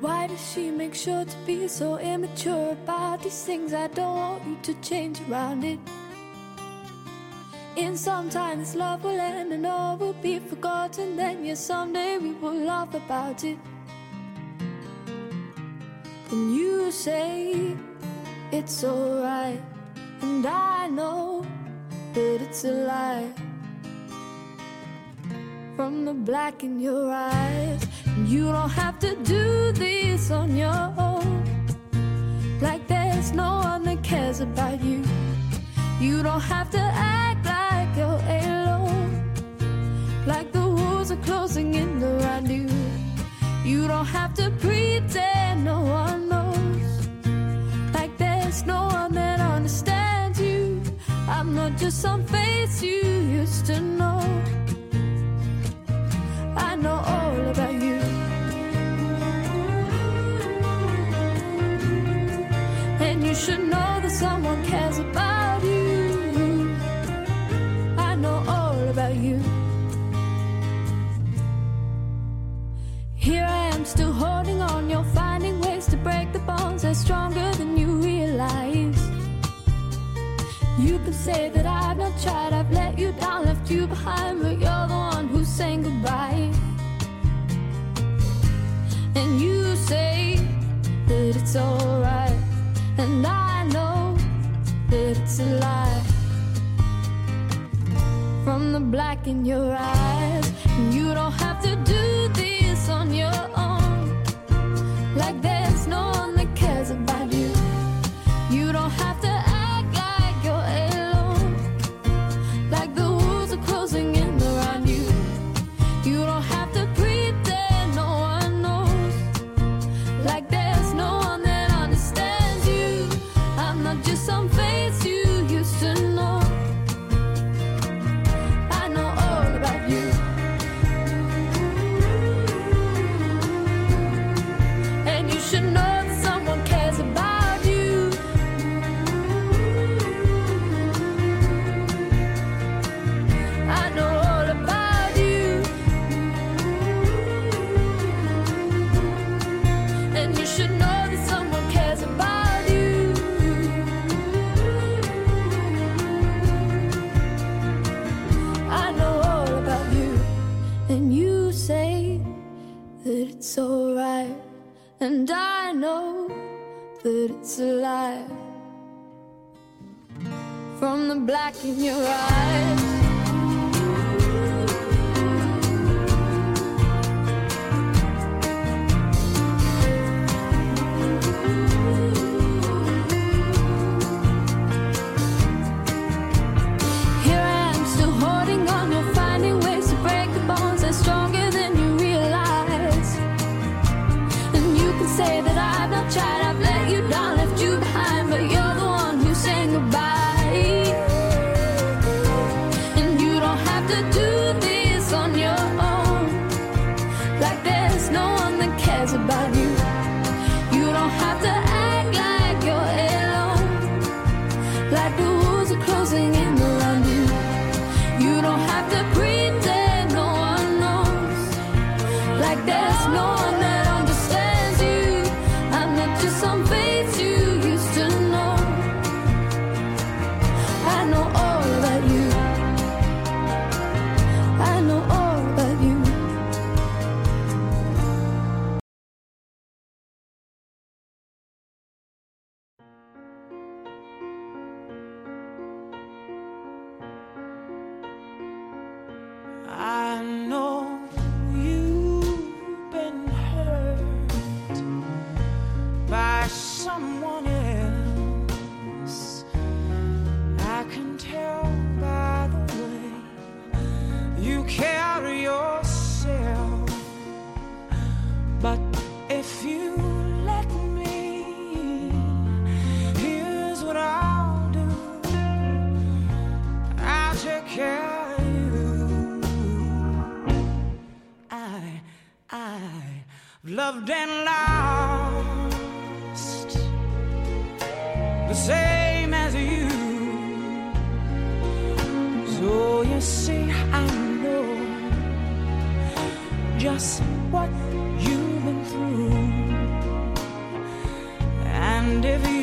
Why does she make sure to be so immature about these things? I don't want you to change around it. In some time, this love will end and all will be forgotten. Then, yes, someday we will laugh about it. And you say it's alright, and I know that it's a lie. From the black in your eyes. You don't have to do this on your own. Like there's no one that cares about you. You don't have to act like you're alone. Like the walls are closing in around you. You don't have to pretend no one knows. Like there's no one that understands you. I'm not just some face you. it's alright, and I know it's a lie. From the black in your eyes, you don't have to do this on your own. loved and lost the same as you. So you see, I know just what you've been through, and if you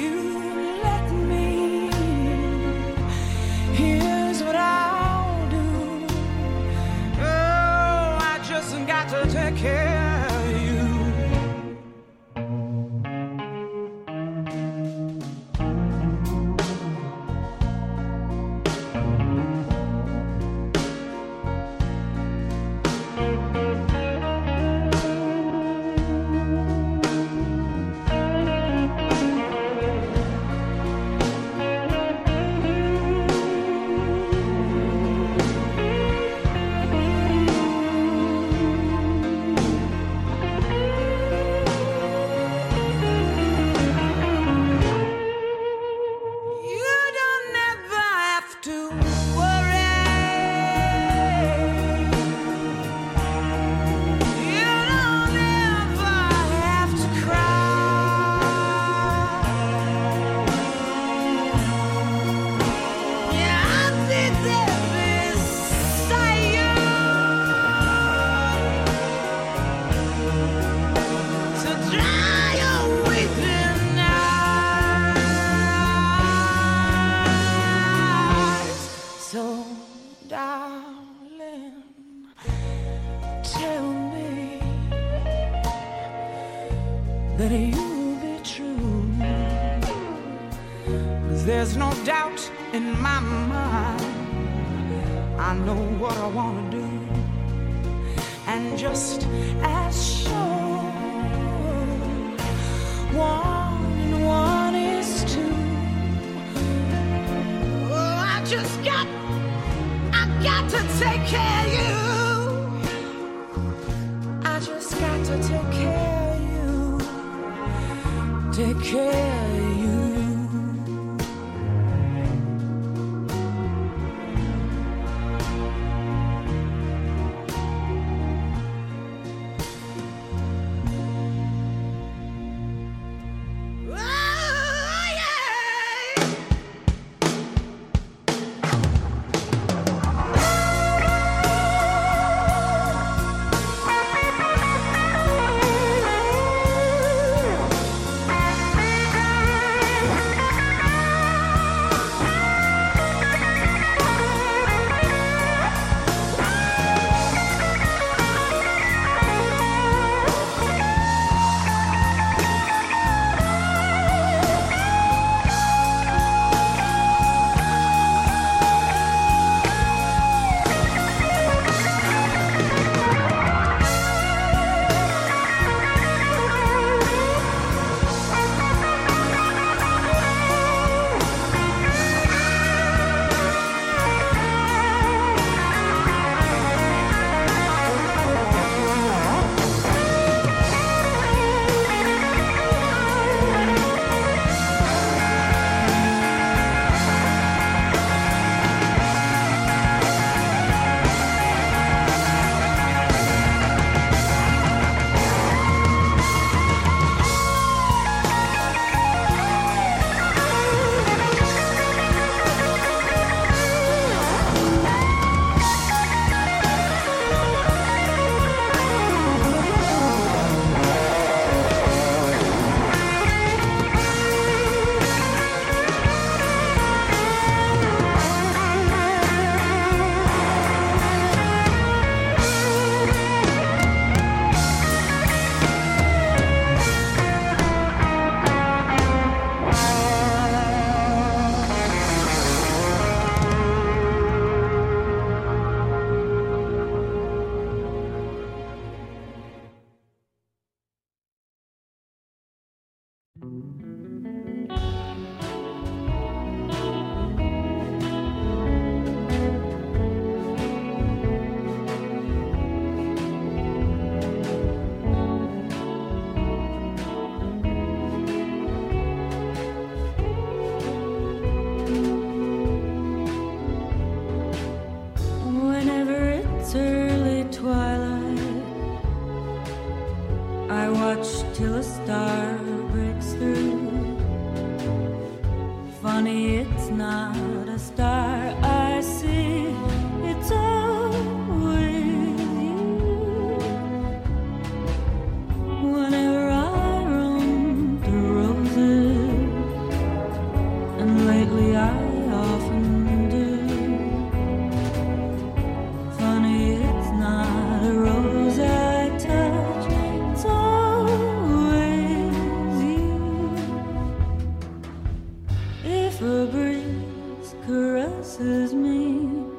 If a breeze caresses me,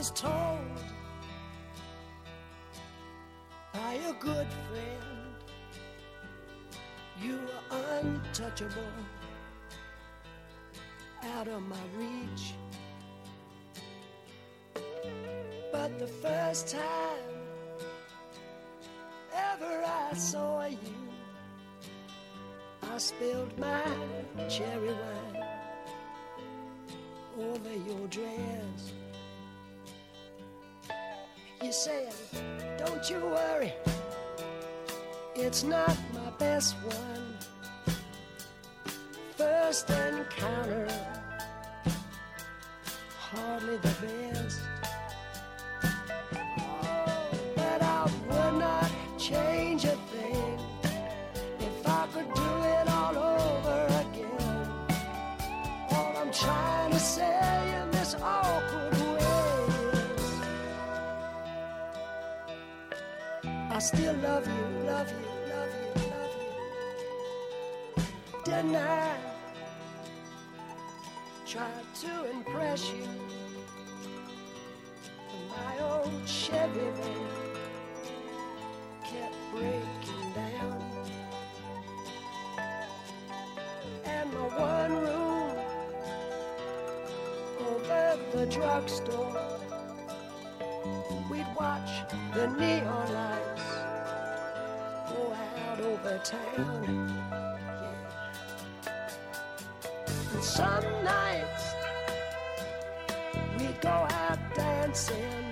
was told by a good friend you were untouchable, out of my reach. But the first time ever I saw you, I spilled my cherry wine over your dress. You said, Don't you worry, it's not my best one. First encounter, hardly the best. But I would not change a thing if I could do still love you, love you, love you, love you. Didn't I try to impress you? My old Chevy van kept breaking down. And my one room over the drugstore, we'd watch the neon over town. Yeah. And some nights we'd go out dancing,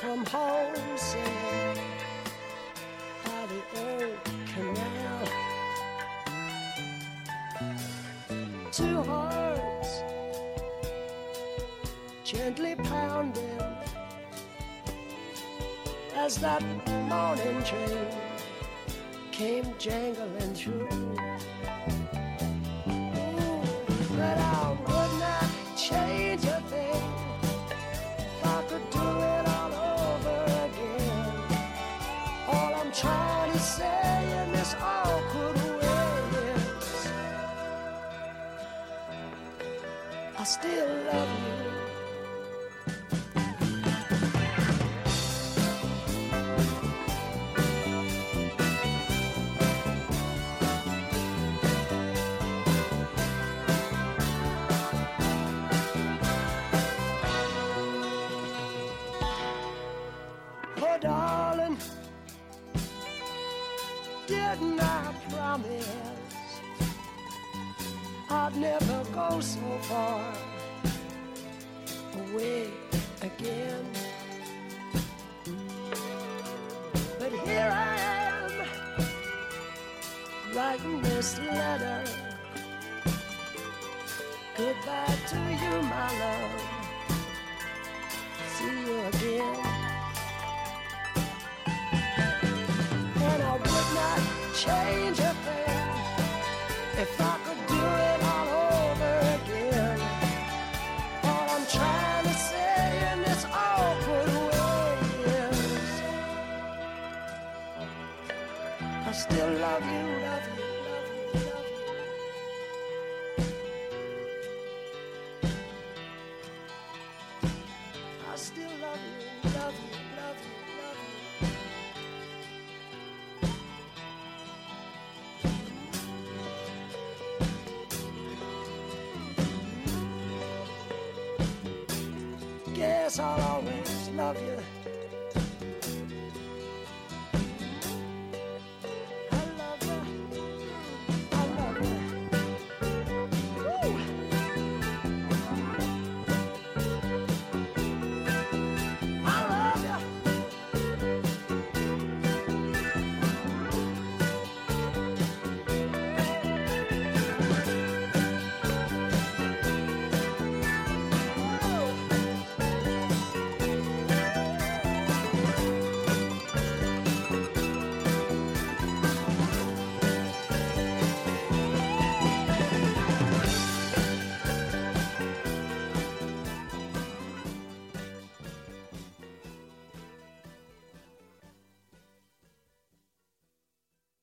come home singing by the old canal. Two hearts gently pounding as that morning train came jangling through. But I would not change a thing if I could do it all over again. All I'm trying to say in this awkward way is I still love you.